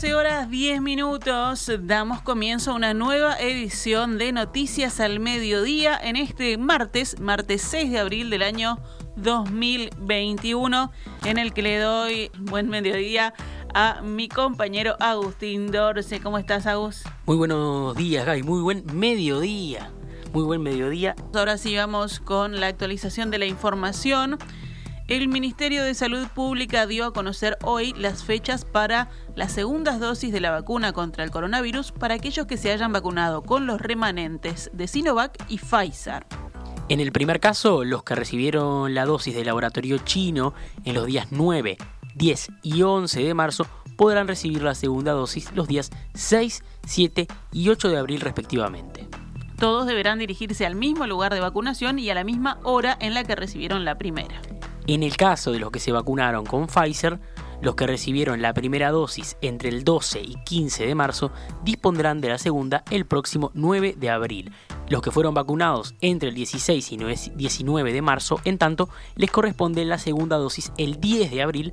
12 horas 10 minutos damos comienzo a una nueva edición de Noticias al Mediodía en este martes, martes 6 de abril del año 2021, en el que le doy buen mediodía a mi compañero Agustín Dorce. ¿Cómo estás, Agus? Muy buenos días, Gaby. Muy buen mediodía. Muy buen mediodía. Ahora sí vamos con la actualización de la información. El Ministerio de Salud Pública dio a conocer hoy las fechas para las segundas dosis de la vacuna contra el coronavirus para aquellos que se hayan vacunado con los remanentes de Sinovac y Pfizer. En el primer caso, los que recibieron la dosis del laboratorio chino en los días 9, 10 y 11 de marzo podrán recibir la segunda dosis los días 6, 7 y 8 de abril respectivamente. Todos deberán dirigirse al mismo lugar de vacunación y a la misma hora en la que recibieron la primera. En el caso de los que se vacunaron con Pfizer, los que recibieron la primera dosis entre el 12 y 15 de marzo dispondrán de la segunda el próximo 9 de abril. Los que fueron vacunados entre el 16 y 19 de marzo, en tanto, les corresponde la segunda dosis el 10 de abril,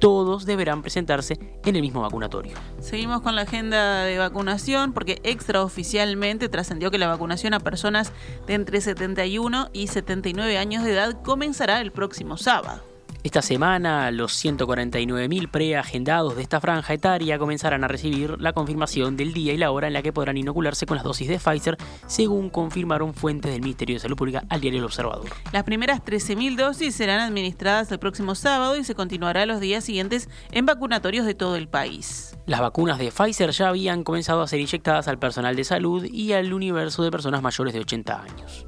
todos deberán presentarse en el mismo vacunatorio. Seguimos con la agenda de vacunación porque extraoficialmente trascendió que la vacunación a personas de entre 71 y 79 años de edad comenzará el próximo sábado. Esta semana, los 149.000 preagendados de esta franja etaria comenzarán a recibir la confirmación del día y la hora en la que podrán inocularse con las dosis de Pfizer, según confirmaron fuentes del Ministerio de Salud Pública al diario El Observador. Las primeras 13.000 dosis serán administradas el próximo sábado y se continuará los días siguientes en vacunatorios de todo el país. Las vacunas de Pfizer ya habían comenzado a ser inyectadas al personal de salud y al universo de personas mayores de 80 años.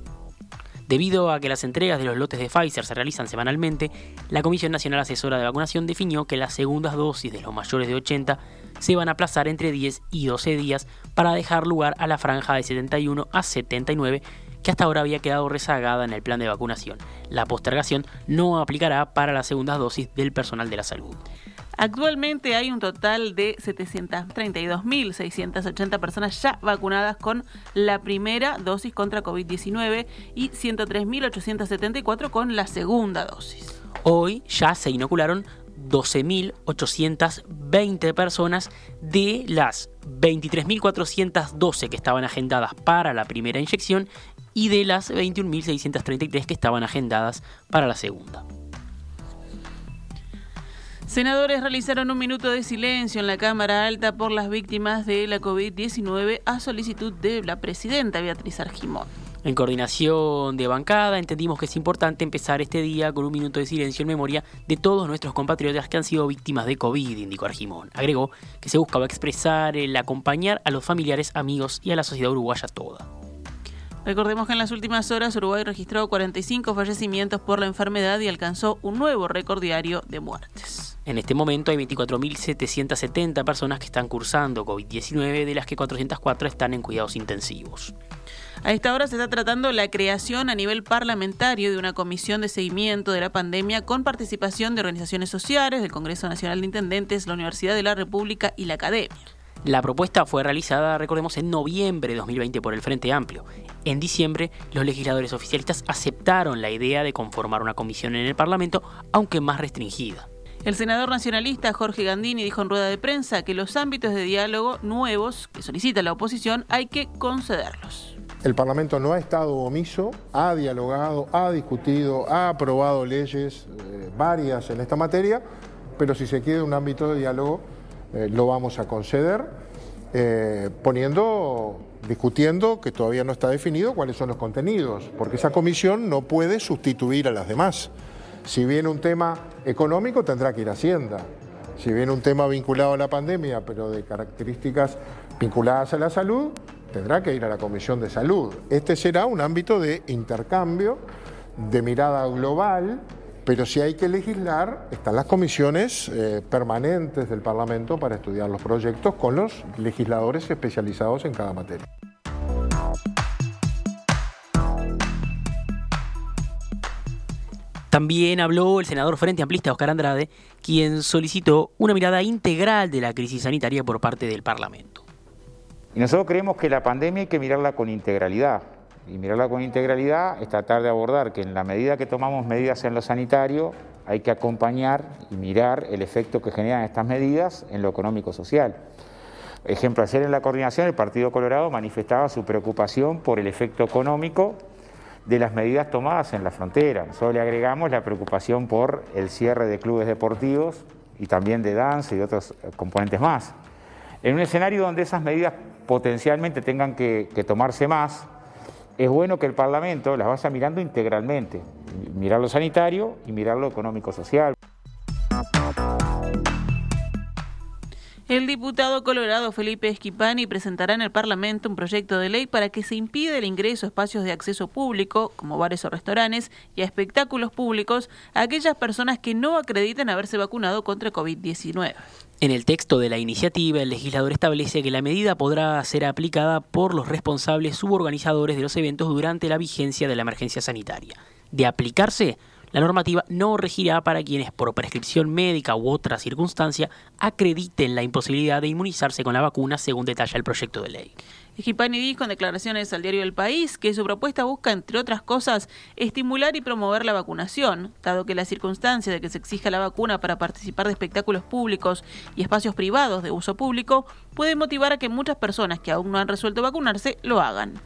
Debido a que las entregas de los lotes de Pfizer se realizan semanalmente, la Comisión Nacional Asesora de Vacunación definió que las segundas dosis de los mayores de 80 se van a aplazar entre 10 y 12 días para dejar lugar a la franja de 71 a 79 que hasta ahora había quedado rezagada en el plan de vacunación. La postergación no aplicará para las segundas dosis del personal de la salud. Actualmente hay un total de 732.680 personas ya vacunadas con la primera dosis contra COVID-19 y 103.874 con la segunda dosis. Hoy ya se inocularon 12.820 personas de las 23.412 que estaban agendadas para la primera inyección y de las 21.633 que estaban agendadas para la segunda. Senadores realizaron un minuto de silencio en la Cámara Alta por las víctimas de la COVID-19 a solicitud de la presidenta Beatriz Argimón. En coordinación de bancada entendimos que es importante empezar este día con un minuto de silencio en memoria de todos nuestros compatriotas que han sido víctimas de COVID, indicó Argimón. Agregó que se buscaba expresar el acompañar a los familiares, amigos y a la sociedad uruguaya toda. Recordemos que en las últimas horas Uruguay registró 45 fallecimientos por la enfermedad y alcanzó un nuevo récord diario de muertes. En este momento hay 24.770 personas que están cursando COVID-19, de las que 404 están en cuidados intensivos. A esta hora se está tratando la creación a nivel parlamentario de una comisión de seguimiento de la pandemia con participación de organizaciones sociales, del Congreso Nacional de Intendentes, la Universidad de la República y la Academia. La propuesta fue realizada, recordemos, en noviembre de 2020 por el Frente Amplio. En diciembre, los legisladores oficialistas aceptaron la idea de conformar una comisión en el Parlamento, aunque más restringida. El senador nacionalista Jorge Gandini dijo en rueda de prensa que los ámbitos de diálogo nuevos que solicita la oposición hay que concederlos. El Parlamento no ha estado omiso, ha dialogado, ha discutido, ha aprobado leyes eh, varias en esta materia, pero si se quiere un ámbito de diálogo, eh, lo vamos a conceder, eh, poniendo, discutiendo, que todavía no está definido, cuáles son los contenidos, porque esa comisión no puede sustituir a las demás. Si viene un tema económico, tendrá que ir a Hacienda. Si viene un tema vinculado a la pandemia, pero de características vinculadas a la salud, tendrá que ir a la Comisión de Salud. Este será un ámbito de intercambio, de mirada global, pero si hay que legislar, están las comisiones eh, permanentes del Parlamento para estudiar los proyectos con los legisladores especializados en cada materia. También habló el senador Frente Amplista Oscar Andrade, quien solicitó una mirada integral de la crisis sanitaria por parte del Parlamento. Y nosotros creemos que la pandemia hay que mirarla con integralidad. Y mirarla con integralidad es tratar de abordar que en la medida que tomamos medidas en lo sanitario, hay que acompañar y mirar el efecto que generan estas medidas en lo económico-social. Ejemplo, ayer en la coordinación el Partido Colorado manifestaba su preocupación por el efecto económico de las medidas tomadas en la frontera. Nosotros le agregamos la preocupación por el cierre de clubes deportivos y también de danza y otros componentes más. En un escenario donde esas medidas potencialmente tengan que tomarse más, es bueno que el Parlamento las vaya mirando integralmente, mirar lo sanitario y mirar lo económico-social. El diputado colorado Felipe Esquipani presentará en el Parlamento un proyecto de ley para que se impida el ingreso a espacios de acceso público, como bares o restaurantes, y a espectáculos públicos a aquellas personas que no acrediten haberse vacunado contra COVID-19. En el texto de la iniciativa, el legislador establece que la medida podrá ser aplicada por los responsables suborganizadores de los eventos durante la vigencia de la emergencia sanitaria. De aplicarse, la normativa no regirá para quienes por prescripción médica u otra circunstancia acrediten la imposibilidad de inmunizarse con la vacuna, según detalla el proyecto de ley. Gipani dijo en declaraciones al diario El País que su propuesta busca, entre otras cosas, estimular y promover la vacunación, dado que la circunstancia de que se exija la vacuna para participar de espectáculos públicos y espacios privados de uso público puede motivar a que muchas personas que aún no han resuelto vacunarse lo hagan.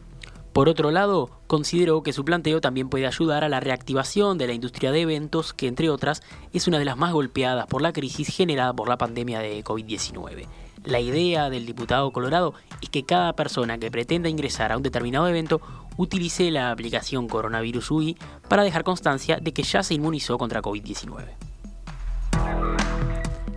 Por otro lado, consideró que su planteo también puede ayudar a la reactivación de la industria de eventos, que entre otras es una de las más golpeadas por la crisis generada por la pandemia de COVID-19. La idea del diputado Colorado es que cada persona que pretenda ingresar a un determinado evento utilice la aplicación Coronavirus UI para dejar constancia de que ya se inmunizó contra COVID-19.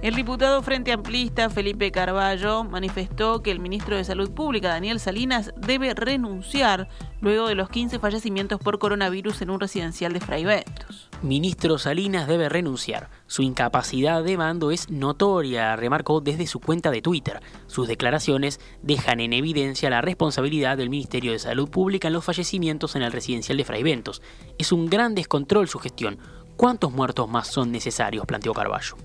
El diputado Frente Amplista Felipe Carballo manifestó que el ministro de Salud Pública Daniel Salinas debe renunciar luego de los 15 fallecimientos por coronavirus en un residencial de Fraiventos. Ministro Salinas debe renunciar. Su incapacidad de mando es notoria, remarcó desde su cuenta de Twitter. Sus declaraciones dejan en evidencia la responsabilidad del Ministerio de Salud Pública en los fallecimientos en el residencial de Fraiventos. Es un gran descontrol su gestión. ¿Cuántos muertos más son necesarios? planteó Carballo.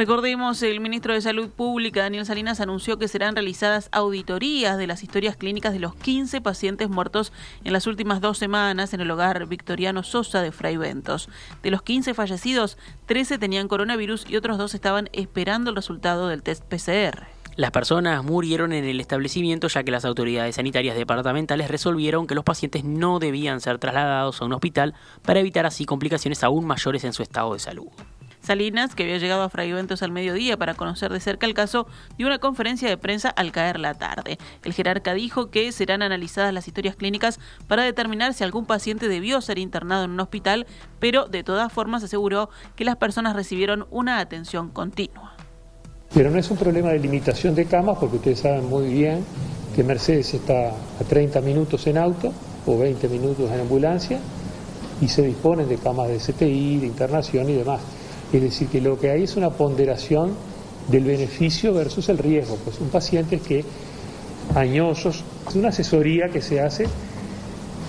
Recordemos, el ministro de Salud Pública, Daniel Salinas, anunció que serán realizadas auditorías de las historias clínicas de los 15 pacientes muertos en las últimas dos semanas en el hogar Victoriano Sosa de Fray Ventos. De los 15 fallecidos, 13 tenían coronavirus y otros dos estaban esperando el resultado del test PCR. Las personas murieron en el establecimiento ya que las autoridades sanitarias departamentales resolvieron que los pacientes no debían ser trasladados a un hospital para evitar así complicaciones aún mayores en su estado de salud. Salinas, que había llegado a Fraiventos al mediodía para conocer de cerca el caso, dio una conferencia de prensa al caer la tarde. El jerarca dijo que serán analizadas las historias clínicas para determinar si algún paciente debió ser internado en un hospital, pero de todas formas aseguró que las personas recibieron una atención continua. Pero no es un problema de limitación de camas, porque ustedes saben muy bien que Mercedes está a 30 minutos en auto o 20 minutos en ambulancia y se disponen de camas de CTI, de internación y demás. Es decir, que lo que hay es una ponderación del beneficio versus el riesgo. Pues un paciente que añosos, es una asesoría que se hace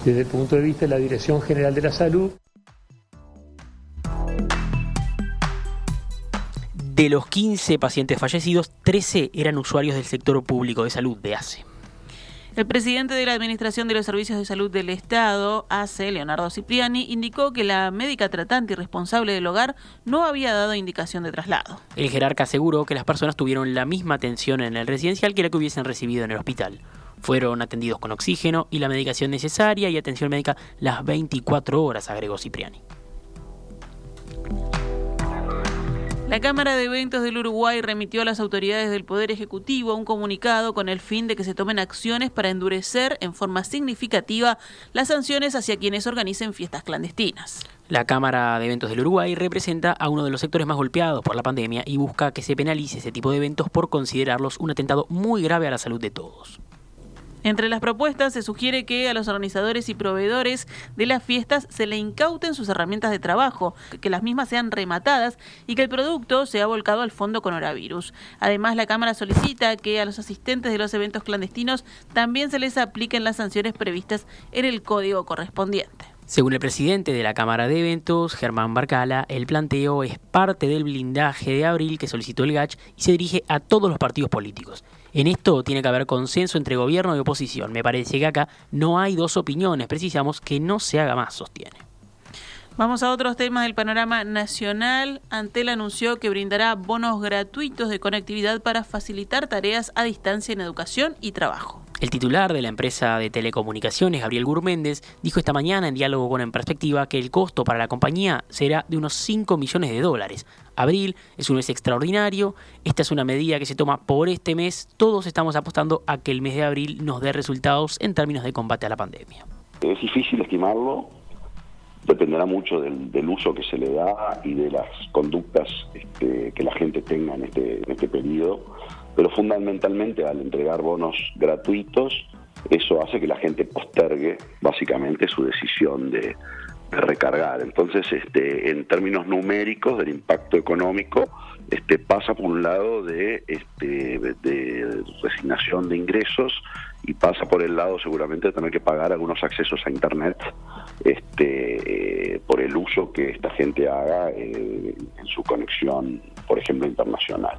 desde el punto de vista de la Dirección General de la Salud. De los 15 pacientes fallecidos, 13 eran usuarios del sector público de salud de ACE. El presidente de la Administración de los Servicios de Salud del Estado, ACE, Leonardo Cipriani, indicó que la médica tratante y responsable del hogar no había dado indicación de traslado. El jerarca aseguró que las personas tuvieron la misma atención en el residencial que la que hubiesen recibido en el hospital. Fueron atendidos con oxígeno y la medicación necesaria y atención médica las 24 horas, agregó Cipriani. La Cámara de Eventos del Uruguay remitió a las autoridades del Poder Ejecutivo un comunicado con el fin de que se tomen acciones para endurecer en forma significativa las sanciones hacia quienes organicen fiestas clandestinas. La Cámara de Eventos del Uruguay representa a uno de los sectores más golpeados por la pandemia y busca que se penalice ese tipo de eventos por considerarlos un atentado muy grave a la salud de todos. Entre las propuestas se sugiere que a los organizadores y proveedores de las fiestas se le incauten sus herramientas de trabajo, que las mismas sean rematadas y que el producto sea volcado al fondo coronavirus. Además, la Cámara solicita que a los asistentes de los eventos clandestinos también se les apliquen las sanciones previstas en el código correspondiente. Según el presidente de la Cámara de Eventos, Germán Barcala, el planteo es parte del blindaje de abril que solicitó el GACH y se dirige a todos los partidos políticos. En esto tiene que haber consenso entre gobierno y oposición. Me parece que acá no hay dos opiniones, precisamos que no se haga más, sostiene. Vamos a otros temas del panorama nacional. Antel anunció que brindará bonos gratuitos de conectividad para facilitar tareas a distancia en educación y trabajo. El titular de la empresa de telecomunicaciones, Gabriel Gurméndez, dijo esta mañana en diálogo con En Perspectiva que el costo para la compañía será de unos 5 millones de dólares. Abril es un mes extraordinario, esta es una medida que se toma por este mes, todos estamos apostando a que el mes de abril nos dé resultados en términos de combate a la pandemia. Es difícil estimarlo, dependerá mucho del, uso que se le da y de las conductas este, que la gente tenga en este, en este periodo pero fundamentalmente al entregar bonos gratuitos, eso hace que la gente postergue básicamente su decisión de, recargar. Entonces, este, en términos numéricos del impacto económico, este, pasa por un lado de, este, de resignación de ingresos y pasa por el lado seguramente de tener que pagar algunos accesos a Internet este, eh, por el uso que esta gente haga eh, en su conexión, por ejemplo, internacional.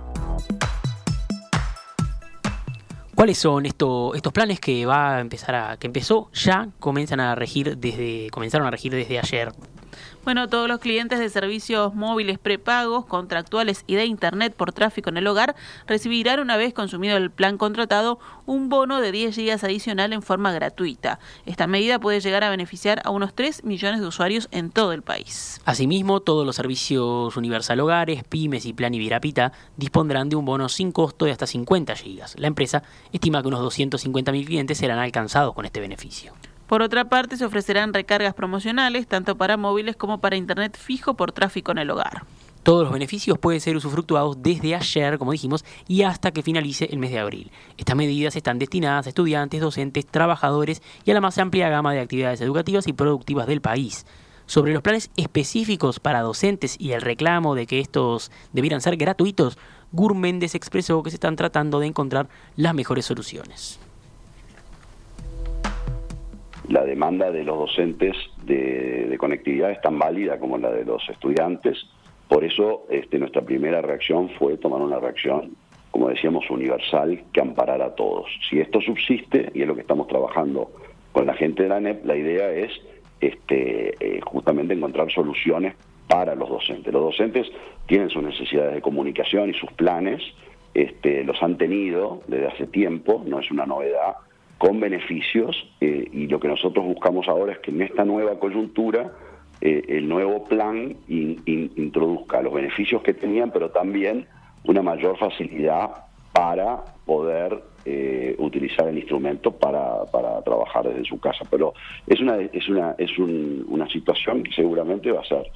¿Cuáles son estos, estos planes que va a empezar a, que empezó ya, comienzan a regir desde, comenzaron a regir desde ayer bueno, todos los clientes de servicios móviles prepagos, contractuales y de Internet por tráfico en el hogar recibirán una vez consumido el plan contratado un bono de 10 gigas adicional en forma gratuita. Esta medida puede llegar a beneficiar a unos 3 millones de usuarios en todo el país. Asimismo, todos los servicios Universal Hogares, Pymes y Plan Ibirapita dispondrán de un bono sin costo de hasta 50 gigas. La empresa estima que unos 250.000 clientes serán alcanzados con este beneficio. Por otra parte, se ofrecerán recargas promocionales tanto para móviles como para Internet fijo por tráfico en el hogar. Todos los beneficios pueden ser usufructuados desde ayer, como dijimos, y hasta que finalice el mes de abril. Estas medidas están destinadas a estudiantes, docentes, trabajadores y a la más amplia gama de actividades educativas y productivas del país. Sobre los planes específicos para docentes y el reclamo de que estos debieran ser gratuitos, Gur Méndez expresó que se están tratando de encontrar las mejores soluciones la demanda de los docentes de, conectividad es tan válida como la de los estudiantes. Por eso este, nuestra primera reacción fue tomar una reacción, como decíamos, universal que amparara a todos. Si esto subsiste, y es lo que estamos trabajando con la gente de la NEP, la idea es este, eh, justamente encontrar soluciones para los docentes. Los docentes tienen sus necesidades de comunicación y sus planes, este, los han tenido desde hace tiempo, no es una novedad, con beneficios eh, y lo que nosotros buscamos ahora es que en esta nueva coyuntura eh, el nuevo plan introduzca los beneficios que tenían, pero también una mayor facilidad para poder eh, utilizar el instrumento para, para, trabajar desde su casa. Pero es una es una es una situación que seguramente va a ser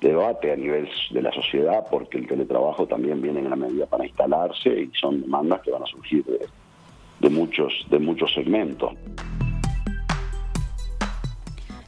debate a nivel de la sociedad, porque el teletrabajo también viene en la medida para instalarse y son demandas que van a surgir de, de muchos, de muchos segmentos.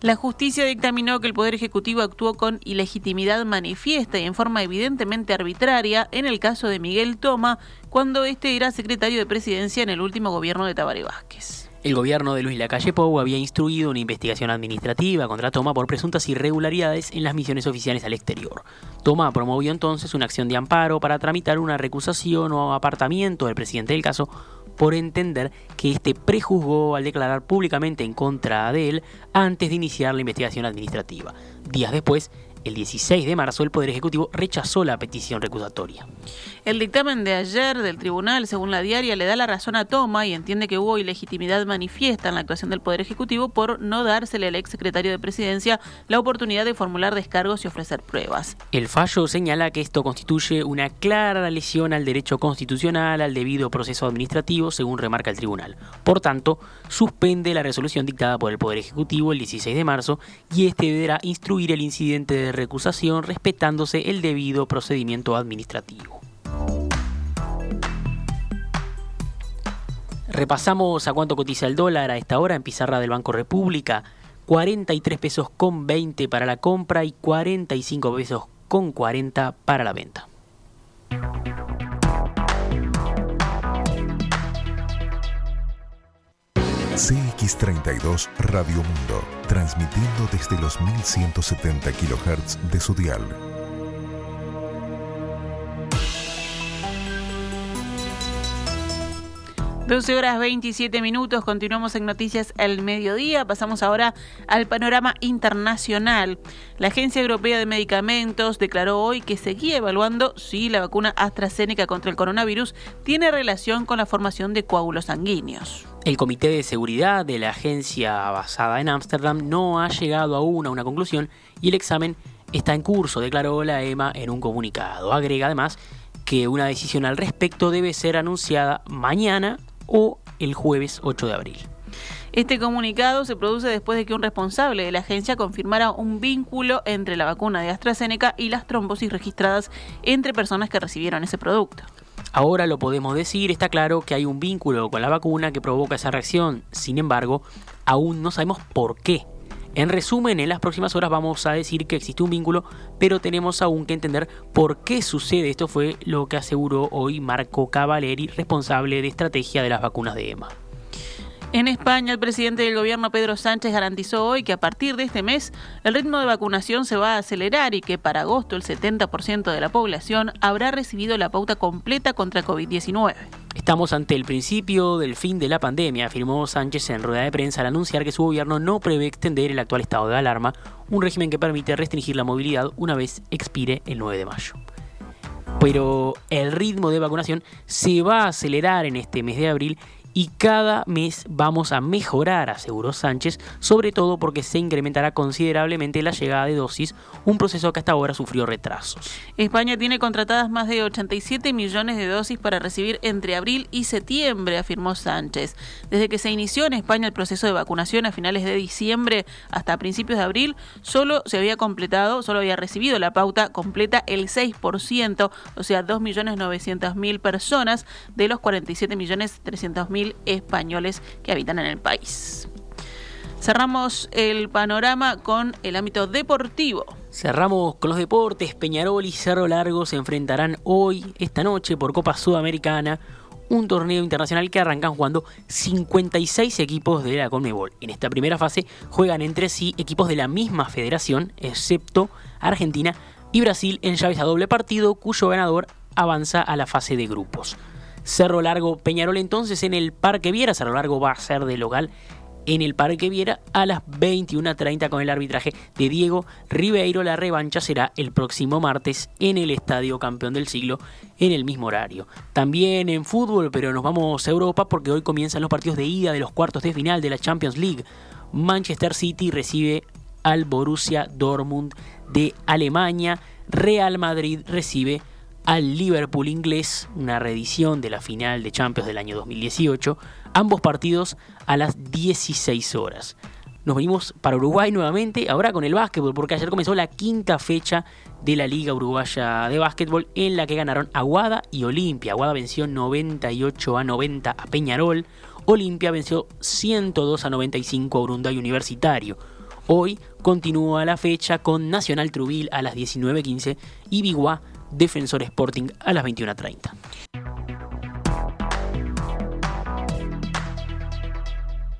La justicia dictaminó que el Poder Ejecutivo actuó con ilegitimidad manifiesta y en forma evidentemente arbitraria en el caso de Miguel Toma, cuando este era secretario de presidencia en el último gobierno de Tabaré Vázquez. El gobierno de Luis Lacalle Pou había instruido una investigación administrativa contra Toma por presuntas irregularidades en las misiones oficiales al exterior. Toma promovió entonces una acción de amparo para tramitar una recusación o apartamiento del presidente del caso por entender que éste prejuzgó al declarar públicamente en contra de él antes de iniciar la investigación administrativa. Días después, el 16 de marzo el Poder Ejecutivo rechazó la petición recusatoria. El dictamen de ayer del tribunal, según la diaria, le da la razón a Toma y entiende que hubo ilegitimidad manifiesta en la actuación del Poder Ejecutivo por no dársele al ex secretario de Presidencia la oportunidad de formular descargos y ofrecer pruebas. El fallo señala que esto constituye una clara lesión al derecho constitucional al debido proceso administrativo, según remarca el tribunal. Por tanto, suspende la resolución dictada por el Poder Ejecutivo el 16 de marzo y este deberá instruir el incidente de recusación respetándose el debido procedimiento administrativo. Repasamos a cuánto cotiza el dólar a esta hora en pizarra del Banco República. 43 pesos con 20 para la compra y 45 pesos con 40 para la venta. CX32 Radio Mundo, transmitiendo desde los 1170 kHz de su dial. 12 horas 27 minutos, continuamos en Noticias al Mediodía, pasamos ahora al panorama internacional. La Agencia Europea de Medicamentos declaró hoy que seguía evaluando si la vacuna AstraZeneca contra el coronavirus tiene relación con la formación de coágulos sanguíneos. El Comité de Seguridad de la agencia basada en Ámsterdam no ha llegado aún a una conclusión y el examen está en curso, declaró la EMA en un comunicado. Agrega además que una decisión al respecto debe ser anunciada mañana o el jueves 8 de abril. Este comunicado se produce después de que un responsable de la agencia confirmara un vínculo entre la vacuna de AstraZeneca y las trombosis registradas entre personas que recibieron ese producto. Ahora lo podemos decir, está claro que hay un vínculo con la vacuna que provoca esa reacción. Sin embargo, aún no sabemos por qué. En resumen, en las próximas horas vamos a decir que existe un vínculo, pero tenemos aún que entender por qué sucede. Esto fue lo que aseguró hoy Marco Cavaleri, responsable de estrategia de las vacunas de EMA. En España, el presidente del gobierno Pedro Sánchez garantizó hoy que a partir de este mes el ritmo de vacunación se va a acelerar y que para agosto el 70% de la población habrá recibido la pauta completa contra COVID-19. Estamos ante el principio del fin de la pandemia, afirmó Sánchez en rueda de prensa al anunciar que su gobierno no prevé extender el actual estado de alarma, un régimen que permite restringir la movilidad una vez expire el 9 de mayo. Pero el ritmo de vacunación se va a acelerar en este mes de abril y cada mes vamos a mejorar, aseguró Sánchez, sobre todo porque se incrementará considerablemente la llegada de dosis, un proceso que hasta ahora sufrió retrasos. España tiene contratadas más de 87 millones de dosis para recibir entre abril y septiembre, afirmó Sánchez. Desde que se inició en España el proceso de vacunación a finales de diciembre hasta principios de abril, solo se había completado, solo había recibido la pauta completa el 6%, o sea, 2.900.000 personas de los 47.300.000 españoles que habitan en el país. Cerramos el panorama con el ámbito deportivo. Cerramos con los deportes. Peñarol y Cerro Largo se enfrentarán hoy, esta noche, por Copa Sudamericana, un torneo internacional que arrancan jugando 56 equipos de la Conmebol. En esta primera fase juegan entre sí equipos de la misma federación, excepto Argentina y Brasil en llaves a doble partido, cuyo ganador avanza a la fase de grupos. Cerro Largo Peñarol entonces en el Parque Viera. Cerro Largo va a ser de local en el Parque Viera a las 21.30 con el arbitraje de Diego Ribeiro. La revancha será el próximo martes en el Estadio Campeón del Siglo en el mismo horario. También en fútbol, pero nos vamos a Europa porque hoy comienzan los partidos de ida de los cuartos de final de la Champions League. Manchester City recibe al Borussia Dortmund de Alemania. Real Madrid recibe al Liverpool inglés, una reedición de la final de Champions del año 2018, ambos partidos a las 16 horas. Nos venimos para Uruguay nuevamente, ahora con el básquetbol, porque ayer comenzó la quinta fecha de la Liga Uruguaya de Básquetbol, en la que ganaron Aguada y Olimpia. Aguada venció 98 a 90 a Peñarol, Olimpia venció 102 a 95 a Urunday Universitario. Hoy continúa la fecha con Nacional Trubil a las 19.15 y Biguá Defensor Sporting a las 21.30.